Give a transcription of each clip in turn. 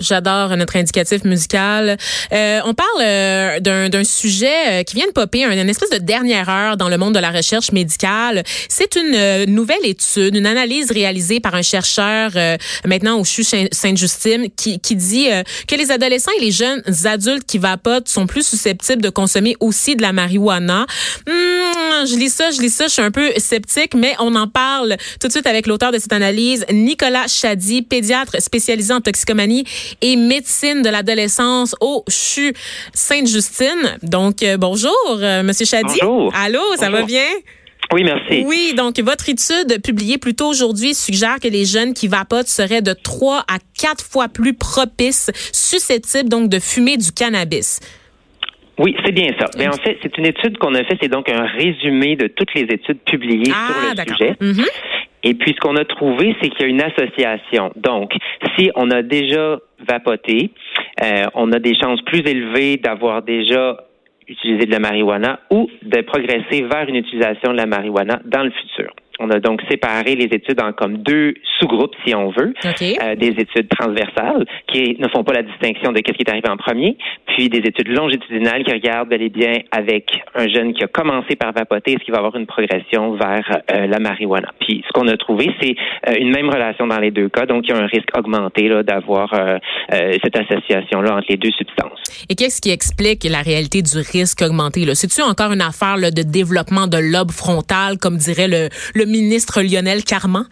J'adore notre indicatif musical. Euh, on parle euh, d'un, sujet euh, qui vient de popper, un- une espèce de dernière heure dans le monde de la recherche médicale. C'est une euh, nouvelle étude, une analyse réalisée par un chercheur euh, maintenant au CHU Saint- Sainte-Justine qui, qui dit que les adolescents et les jeunes adultes qui vapotent sont plus susceptibles de consommer aussi de la marijuana. Hmm, je lis ça, je lis ça, je suis un peu sceptique, mais on en parle tout de suite avec l'auteur de cette analyse, Nicolas Chady, pédiatre spécialisé toxicomanie et médecine de l'adolescence au CHU Sainte-Justine. Donc, euh, bonjour, euh, Monsieur Chady. Bonjour. Allô, ça va bien? Oui, merci. Oui, donc votre étude publiée plus tôt aujourd'hui suggère que les jeunes qui vapotent seraient de 3 à 4 fois plus propices, susceptibles donc de fumer du cannabis. Oui, c'est bien ça. Mais en fait, c'est une étude qu'on a fait, c'est donc un résumé de toutes les études publiées Ah, sur le sujet. Mhm. Et puis, ce qu'on a trouvé, c'est qu'il y a une association. Donc, si on a déjà vapoté, euh, on a des chances plus élevées d'avoir déjà utilisé de la marijuana ou de progresser vers une utilisation de la marijuana dans le futur. On a donc séparé les études en comme deux sous-groupes, si on veut. OK. Euh, des études transversales qui ne font pas la distinction de qu'est-ce qui est arrivé en premier, puis des études longitudinales qui regardent bel et bien avec un jeune qui a commencé par vapoter, est-ce qu'il va avoir une progression vers euh, la marijuana. Puis ce qu'on a trouvé, c'est euh, une même relation dans les deux cas, donc il y a un risque augmenté là, d'avoir euh, euh, cette association-là entre les deux substances. Et qu'est-ce qui explique la réalité du risque augmenté? là? C'est-tu encore une affaire là, de développement de lobe frontal, comme dirait le, le ministre Lionel Carman?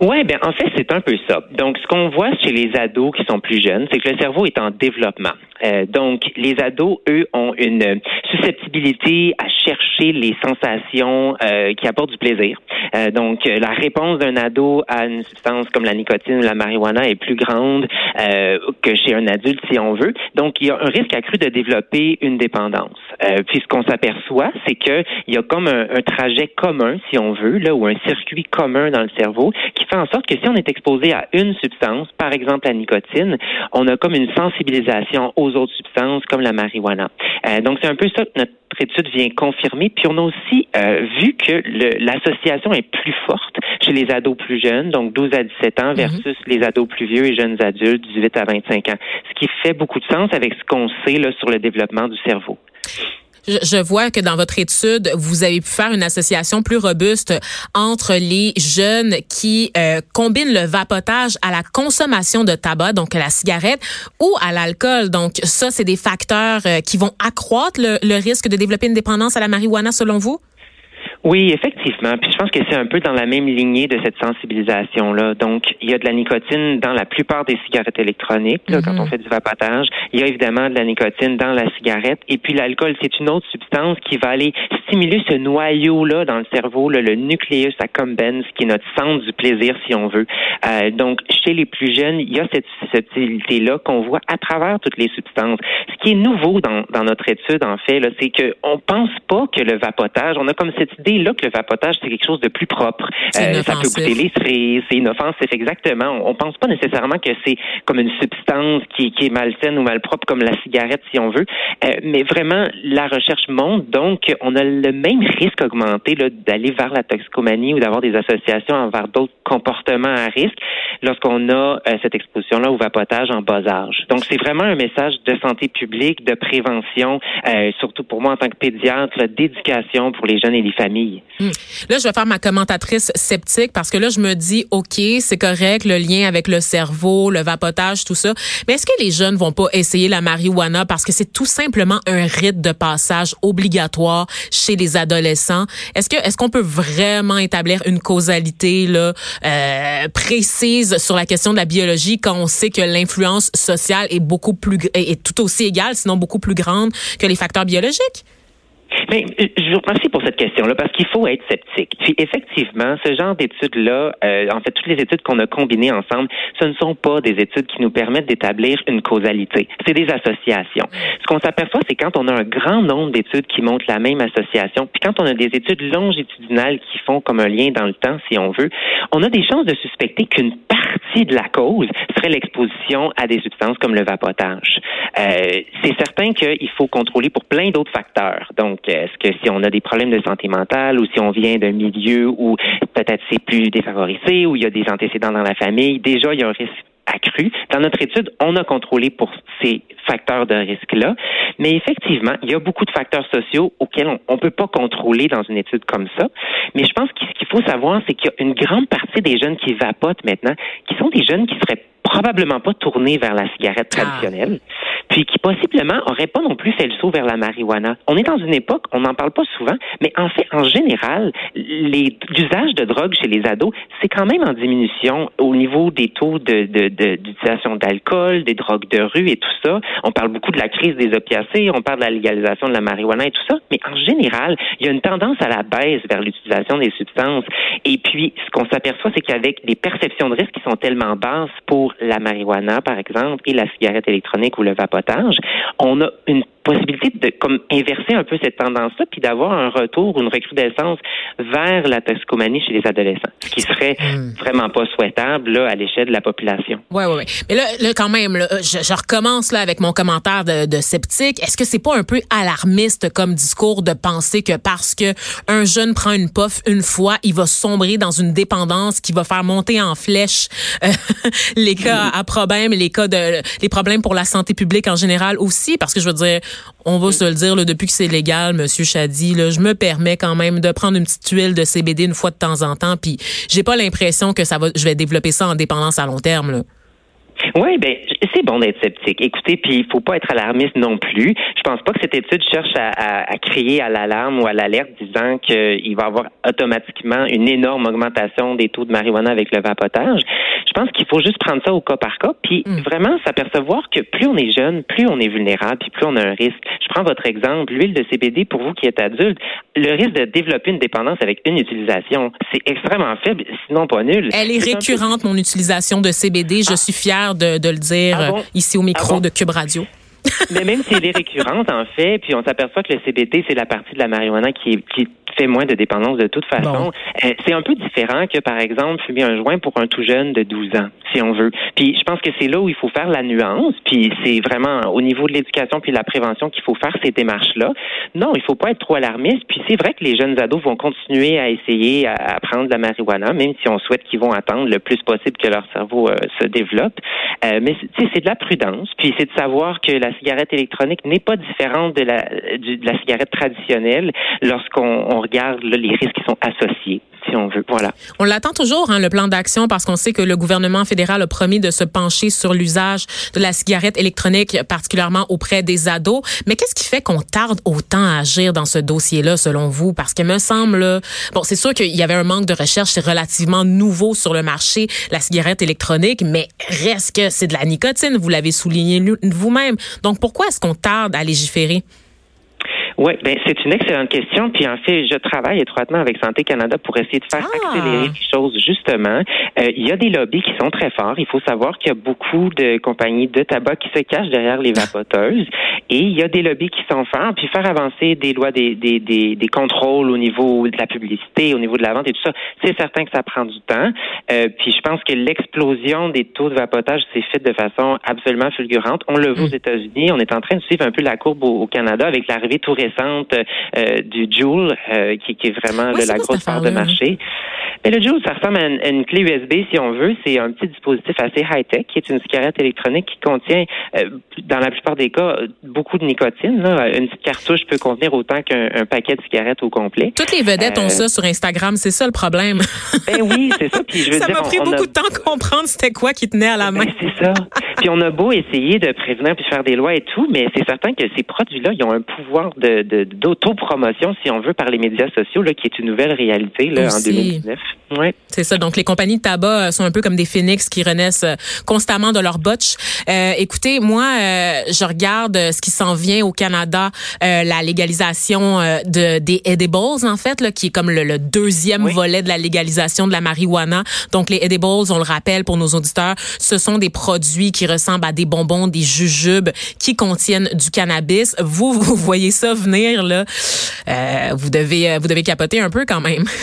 Ouais, ben en fait c'est un peu ça. Donc ce qu'on voit chez les ados qui sont plus jeunes, c'est que le cerveau est en développement. Euh, donc les ados, eux, ont une susceptibilité à chercher les sensations euh, qui apportent du plaisir. Euh, donc euh, la réponse d'un ado à une substance comme la nicotine ou la marijuana est plus grande euh, que chez un adulte, si on veut. Donc il y a un risque accru de développer une dépendance. Euh, puis ce qu'on s'aperçoit, c'est que il y a comme un, un trajet commun, si on veut, là, ou un circuit commun dans le cerveau qui fait en sorte que si on est exposé à une substance, par exemple la nicotine, on a comme une sensibilisation aux autres substances comme la marijuana. Euh, donc c'est un peu ça notre étude vient confirmer. Puis on a aussi euh, vu que l'association est plus forte chez les ados plus jeunes, donc 12 à 17 ans, versus les ados plus vieux et jeunes adultes, 18 à 25 ans. Ce qui fait beaucoup de sens avec ce qu'on sait là, sur le développement du cerveau. Je, vois que dans votre étude, vous avez pu faire une association plus robuste entre les jeunes qui euh, combinent le vapotage à la consommation de tabac, donc à la cigarette, ou à l'alcool. Donc ça, c'est des facteurs euh, qui vont accroître le, le risque de développer une dépendance à la marijuana, selon vous? Oui, effectivement. Puis je pense que c'est un peu dans la même lignée de cette sensibilisation-là. Donc, il y a de la nicotine dans la plupart des cigarettes électroniques, là, quand on fait du vapotage. Il y a évidemment de la nicotine dans la cigarette. Et puis l'alcool, c'est une autre substance qui va aller stimuler ce noyau-là dans le cerveau, là, le nucleus accumbens, qui est notre centre du plaisir, si on veut. Euh, donc, chez les plus jeunes, il y a cette susceptibilité-là qu'on voit à travers toutes les substances. Ce qui est nouveau dans, dans notre étude, en fait, là, c'est qu'on pense pas que le vapotage, on a comme cette idée-là que le vapotage, c'est quelque chose de plus propre. Euh, ça peut goûter les cerises, c'est inoffensif, exactement. On, on pense pas nécessairement que c'est comme une substance qui, qui est malsaine ou malpropre comme la cigarette, si on veut. Euh, mais vraiment, la recherche montre donc on a le même risque augmenté d'aller vers la toxicomanie ou d'avoir des associations envers d'autres comportements à risque lorsqu'on a euh, cette exposition-là au vapotage en bas âge. Donc, c'est vraiment un message de santé publique, de prévention, euh, surtout pour moi en tant que pédiatre, d'éducation pour les jeunes et les familles. Là, je vais faire ma commentatrice sceptique parce que là, je me dis, OK, c'est correct, le lien avec le cerveau, le vapotage, tout ça. Mais est-ce que les jeunes vont pas essayer la marijuana parce que c'est tout simplement un rite de passage obligatoire chez les adolescents? Est-ce que, est-ce qu'on peut vraiment établir une causalité, là, euh, précise sur la question de la biologie quand on sait que l'influence sociale est beaucoup plus, est, est tout aussi égale, sinon beaucoup plus grande que les facteurs biologiques? Mais euh, je vous remercie pour cette question-là parce qu'il faut être sceptique. Puis effectivement, ce genre d'études-là, euh, en fait, toutes les études qu'on a combinées ensemble, ce ne sont pas des études qui nous permettent d'établir une causalité. C'est des associations. Ce qu'on s'aperçoit, c'est quand on a un grand nombre d'études qui montrent la même association, puis quand on a des études longitudinales qui font comme un lien dans le temps, si on veut, on a des chances de suspecter qu'une partie de la cause serait l'exposition à des substances comme le vapotage. Euh, c'est certain qu'il faut contrôler pour plein d'autres facteurs. Donc, est-ce que si on a des problèmes de santé mentale ou si on vient d'un milieu où peut-être c'est plus défavorisé, où il y a des antécédents dans la famille, déjà il y a un risque accru. Dans notre étude, on a contrôlé pour ces facteurs de risque-là, mais effectivement, il y a beaucoup de facteurs sociaux auxquels on ne peut pas contrôler dans une étude comme ça. Mais je pense que ce qu'il faut savoir, c'est qu'il y a une grande partie des jeunes qui vapotent maintenant, qui sont des jeunes qui seraient probablement pas tournés vers la cigarette ah. Puis qui possiblement n'aurait pas non plus fait le saut vers la marijuana. On est dans une époque, on n'en parle pas souvent, mais en fait, en général, l'usage de drogue chez les ados, c'est quand même en diminution au niveau des taux d'utilisation de, d'alcool, des drogues de rue et tout ça. On parle beaucoup de la crise des opiacés, on parle de la légalisation de la marijuana et tout ça, mais en général, il y a une tendance à la baisse vers l'utilisation des substances. Et puis, ce qu'on s'aperçoit, c'est qu'avec des perceptions de risque qui sont tellement basses pour la marijuana, par exemple, et la cigarette électronique ou le on a une possibilité de comme inverser un peu cette tendance-là, puis d'avoir un retour ou une recrudescence vers la toxicomanie chez les adolescents, ce qui serait hmm. vraiment pas souhaitable là, à l'échelle de la population. Oui, oui, oui. Mais là, là quand même, je, recommence là avec mon commentaire de, de sceptique. Est-ce que c'est pas un peu alarmiste comme discours de penser que parce que un jeune prend une puff une fois, il va sombrer dans une dépendance qui va faire monter en flèche euh, les cas à problème, les cas de les problèmes pour la santé publique en général aussi, parce que je veux dire, on va se le dire, depuis que c'est légal, Monsieur Chadi, je me permets quand même de prendre une petite tuile de CBD une fois de temps en temps, puis j'ai pas l'impression que ça va, je vais développer ça en dépendance à long terme. Là. Oui, ben c'est bon d'être sceptique. Écoutez, puis il faut pas être alarmiste non plus. Je pense pas que cette étude cherche à, à, crier à l'alarme ou à l'alerte disant qu'il va y avoir automatiquement une énorme augmentation des taux de marijuana avec le vapotage. Je pense qu'il faut juste prendre ça au cas par cas, puis hmm. vraiment s'apercevoir que plus on est jeune, plus on est vulnérable, puis plus on a un risque. Je prends votre exemple, l'huile de CBD pour vous qui êtes adulte, le risque de développer une dépendance avec une utilisation, c'est extrêmement faible, sinon pas nul. Elle est, récurrente, mon utilisation de CBD. Je ah. suis fière de, de le dire ah ici au micro ah de Cube Radio. Mais même si elle est récurrente, en fait, puis on s'aperçoit que le CBD, c'est la partie de la marijuana qui, qui fait moins de dépendance de toute façon. Euh, c'est un peu différent que, par exemple, fumer un joint pour un tout jeune de 12 ans, si on veut. Puis je pense que c'est là où il faut faire la nuance, puis c'est vraiment au niveau de l'éducation puis de la prévention qu'il faut faire ces démarches-là. Non, il faut pas être trop alarmiste, puis c'est vrai que les jeunes ados vont continuer à essayer à, prendre de la marijuana, même si on souhaite qu'ils vont attendre le plus possible que leur cerveau euh, se développe. Euh, mais c'est de la prudence, puis c'est de savoir que la cigarette électronique n'est pas différente de la, de la cigarette traditionnelle lorsqu'on regarde les risques qui sont associés si on veut. Voilà. On l'attend toujours, hein, le plan d'action, parce qu'on sait que le gouvernement fédéral a promis de se pencher sur l'usage de la cigarette électronique, particulièrement auprès des ados. Mais qu'est-ce qui fait qu'on tarde autant à agir dans ce dossier-là, selon vous? Parce que me semble, bon, c'est sûr qu'il y avait un manque de recherche, c'est relativement nouveau sur le marché, la cigarette électronique, mais reste que c'est de la nicotine, vous l'avez souligné vous-même. Donc, pourquoi est-ce qu'on tarde à légiférer? Oui, ben c'est une excellente question. Puis en fait, je travaille étroitement avec Santé Canada pour essayer de faire ah! accélérer les choses justement. Euh, il y a des lobbies qui sont très forts. Il faut savoir qu'il y a beaucoup de compagnies de tabac qui se cachent derrière les vapoteuses. Et il y a des lobbies qui sont forts. Puis faire avancer des lois, des, des, des, des contrôles au niveau de la publicité, au niveau de la vente et tout ça, c'est certain que ça prend du temps. Euh, puis je pense que l'explosion des taux de vapotage s'est faite de façon absolument fulgurante. On le voit aux mm. États-Unis. On est en train de suivre un peu la courbe au, au Canada avec l'arrivée tout euh, du Joule, euh, qui, qui, est vraiment la grosse part de marché. Mais le Joule, ça ressemble à une, clé USB, si on veut. C'est un petit dispositif assez high-tech, qui est une cigarette électronique qui contient, euh, dans la plupart des cas, beaucoup de nicotine. Là. Une petite cartouche peut contenir autant qu'un paquet de cigarettes au complet. Toutes les vedettes ont ça sur Instagram, c'est ça le problème. Ben oui, c'est ça. Puis je veux ça m'a pris beaucoup de temps à comprendre c'était quoi qui tenait à la main. Ben, c'est ça. puis on a beau essayer de prévenir puis faire des lois et tout, mais c'est certain que ces produits-là, ils ont un pouvoir de d'autopromotion, si on veut, par les médias sociaux, là, qui est une nouvelle réalité là, en 2019. Ouais. C'est ça. Donc les compagnies de tabac euh, sont un peu comme des phénix qui renaissent euh, constamment de leur botch. Euh, écoutez, moi, euh, je regarde ce qui s'en vient au Canada, euh, la légalisation de des edibles en fait, là, qui est comme le, deuxième volet de la légalisation de la marijuana. Donc les edibles, on le rappelle pour nos auditeurs, ce sont des produits qui ressemblent à des bonbons, des jujubes qui contiennent du cannabis. Vous, vous voyez ça venir là, euh, vous devez vous devez capoter un peu quand même.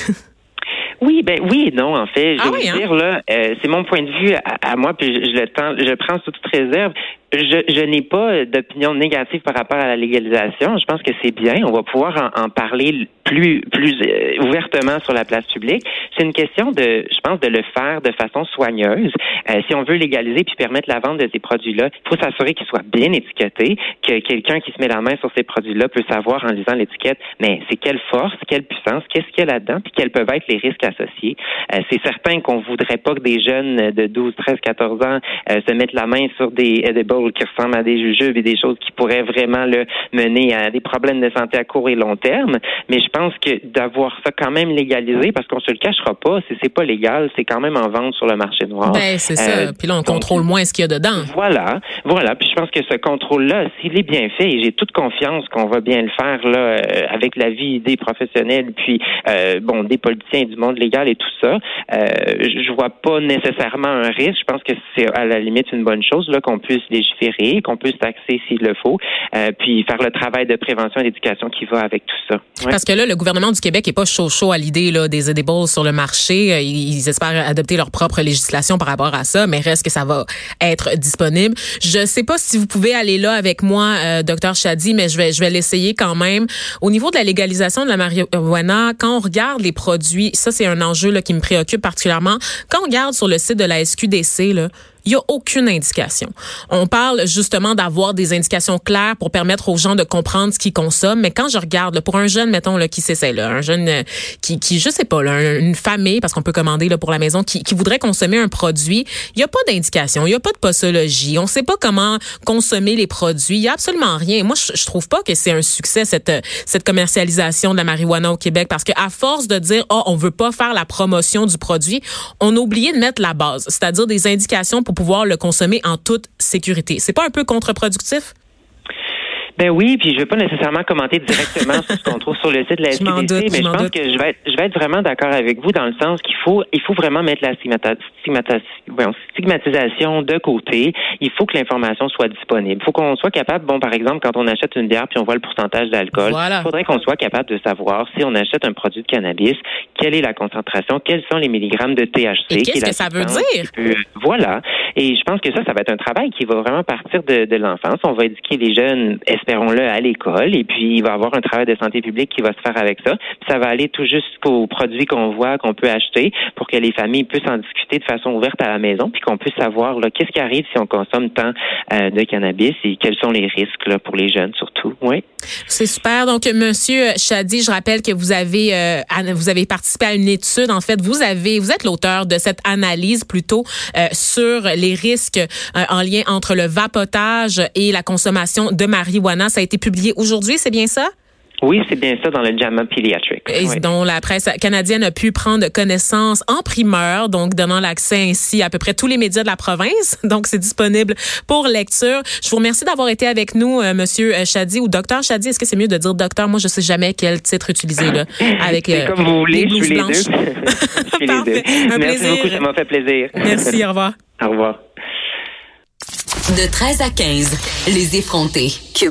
Oui, ben oui et non, en fait. Je ah veux hein? dire, là, euh, c'est mon point de vue à, moi, puis je, le tends, je prends sous toute réserve je, je n'ai pas d'opinion négative par rapport à la légalisation. Je pense que c'est bien. On va pouvoir en, parler plus plus euh, ouvertement sur la place publique. C'est une question de, je pense, de le faire de façon soigneuse. Euh, si on veut légaliser puis permettre la vente de ces produits-là, il faut s'assurer qu'ils soient bien étiquetés, que quelqu'un qui se met la main sur ces produits-là peut savoir en lisant l'étiquette, mais c'est quelle force, quelle puissance, qu'est-ce qu'il y a là-dedans, puis quels peuvent être les risques associés. Euh, c'est certain qu'on voudrait pas que des jeunes de 12, 13, 14 ans se mettent la main sur des edibles qui ressemblent à des jujubes et des choses qui pourraient vraiment le mener à des problèmes de santé à court et long terme. Mais je pense que d'avoir ça quand même légalisé, parce qu'on se le cachera pas, si c'est pas légal, c'est quand même en vente sur le marché noir. Ben, c'est ça. Euh, Puis là, on contrôle moins ce qu'il y a dedans. Voilà. Voilà. Puis je pense que ce contrôle-là, s'il est bien fait, et j'ai toute confiance qu'on va bien le faire là, euh, avec la vie des professionnels, puis euh, bon, des politiciens du monde légal et tout ça, je vois pas nécessairement un risque. Je pense que c'est à la limite une bonne chose là qu'on puisse légiférer qu'on peut taxer s'il le faut, euh, puis faire le travail de prévention et d'éducation qui va avec tout ça. Parce que là, le gouvernement du Québec est pas chaud chaud à l'idée là des edibles sur le marché. Euh, ils espèrent adopter leur propre législation par rapport à ça, mais reste que ça va être disponible. Je sais pas si vous pouvez aller là avec moi, euh, docteur Chadi, mais je vais je vais l'essayer quand même. Au niveau de la légalisation de la marijuana, quand on regarde les produits, ça c'est un enjeu là qui me préoccupe particulièrement. Quand on regarde sur le site de la SQDC là, il y a aucune indication. On parle justement d'avoir des indications claires pour permettre aux gens de comprendre ce qu'ils consomment. Mais quand je regarde, pour un jeune, mettons, là, qui s'essaie, là, un jeune euh, qui, qui, je sais pas, là, une famille, parce qu'on peut commander là, pour la maison, qui, qui voudrait consommer un produit, il n'y a pas d'indication, il n'y a pas de posologie, on sait pas comment consommer les produits, il y a absolument rien. Moi, je, je trouve pas que c'est un succès, cette, cette commercialisation de la marijuana au Québec, parce qu'à force de dire, oh, on veut pas faire la promotion du produit, on a oublié de mettre la base, c'est-à-dire des indications pour pouvoir le consommer en toute sécurité. C'est pas un peu contre-productif? Ben oui, puis je vais pas nécessairement commenter directement sur ce qu'on trouve sur le site de la SQDC, mais je pense que je vais être, je vais être vraiment d'accord avec vous dans le sens qu'il faut, il faut vraiment mettre la stigmatisation de côté. Il faut que l'information soit disponible. Il faut qu'on soit capable, bon, par exemple, quand on achète une bière puis on voit le pourcentage d'alcool, il faudrait qu'on soit capable de savoir si on achète un produit de cannabis, quelle est la concentration, quels sont les milligrammes de THC. Qu'est-ce que ça veut dire? voilà. Et je pense que ça, ça va être un travail qui va vraiment partir de, de l'enfance. On va éduquer les jeunes espérons-le, à l'école. Et puis, il va y avoir un travail de santé publique qui va se faire avec ça. Puis ça va aller tout jusqu'aux produits qu'on voit, qu'on peut acheter pour que les familles puissent en discuter de façon ouverte à la maison, puis qu'on puisse savoir qu'est-ce qui arrive si on consomme tant euh, de cannabis et quels sont les risques là, pour les jeunes surtout. Oui. C'est super. Donc, Monsieur Chadi, je rappelle que vous avez euh, vous avez participé à une étude. En fait, vous avez vous êtes l'auteur de cette analyse plutôt euh, sur les risques en lien entre le vapotage et la consommation de marijuana ça a été publié aujourd'hui, c'est bien ça? Oui, c'est bien ça dans le JAMA Pediatric. Et dont la presse canadienne a pu prendre connaissance en primeur, donc donnant l'accès ainsi à peu près tous les médias de la province. Donc, c'est disponible pour lecture. Je vous remercie d'avoir été avec nous, euh, Monsieur Chadi ou Docteur Chadi. Est-ce que c'est mieux de dire Docteur? Moi, je sais jamais quel titre utiliser là. Avec euh, comme vous voulez, je suis les deux. je suis les deux. Merci plaisir. beaucoup, ça m'a fait plaisir. Merci. Au revoir. au revoir. De 13 à 15, les effrontés.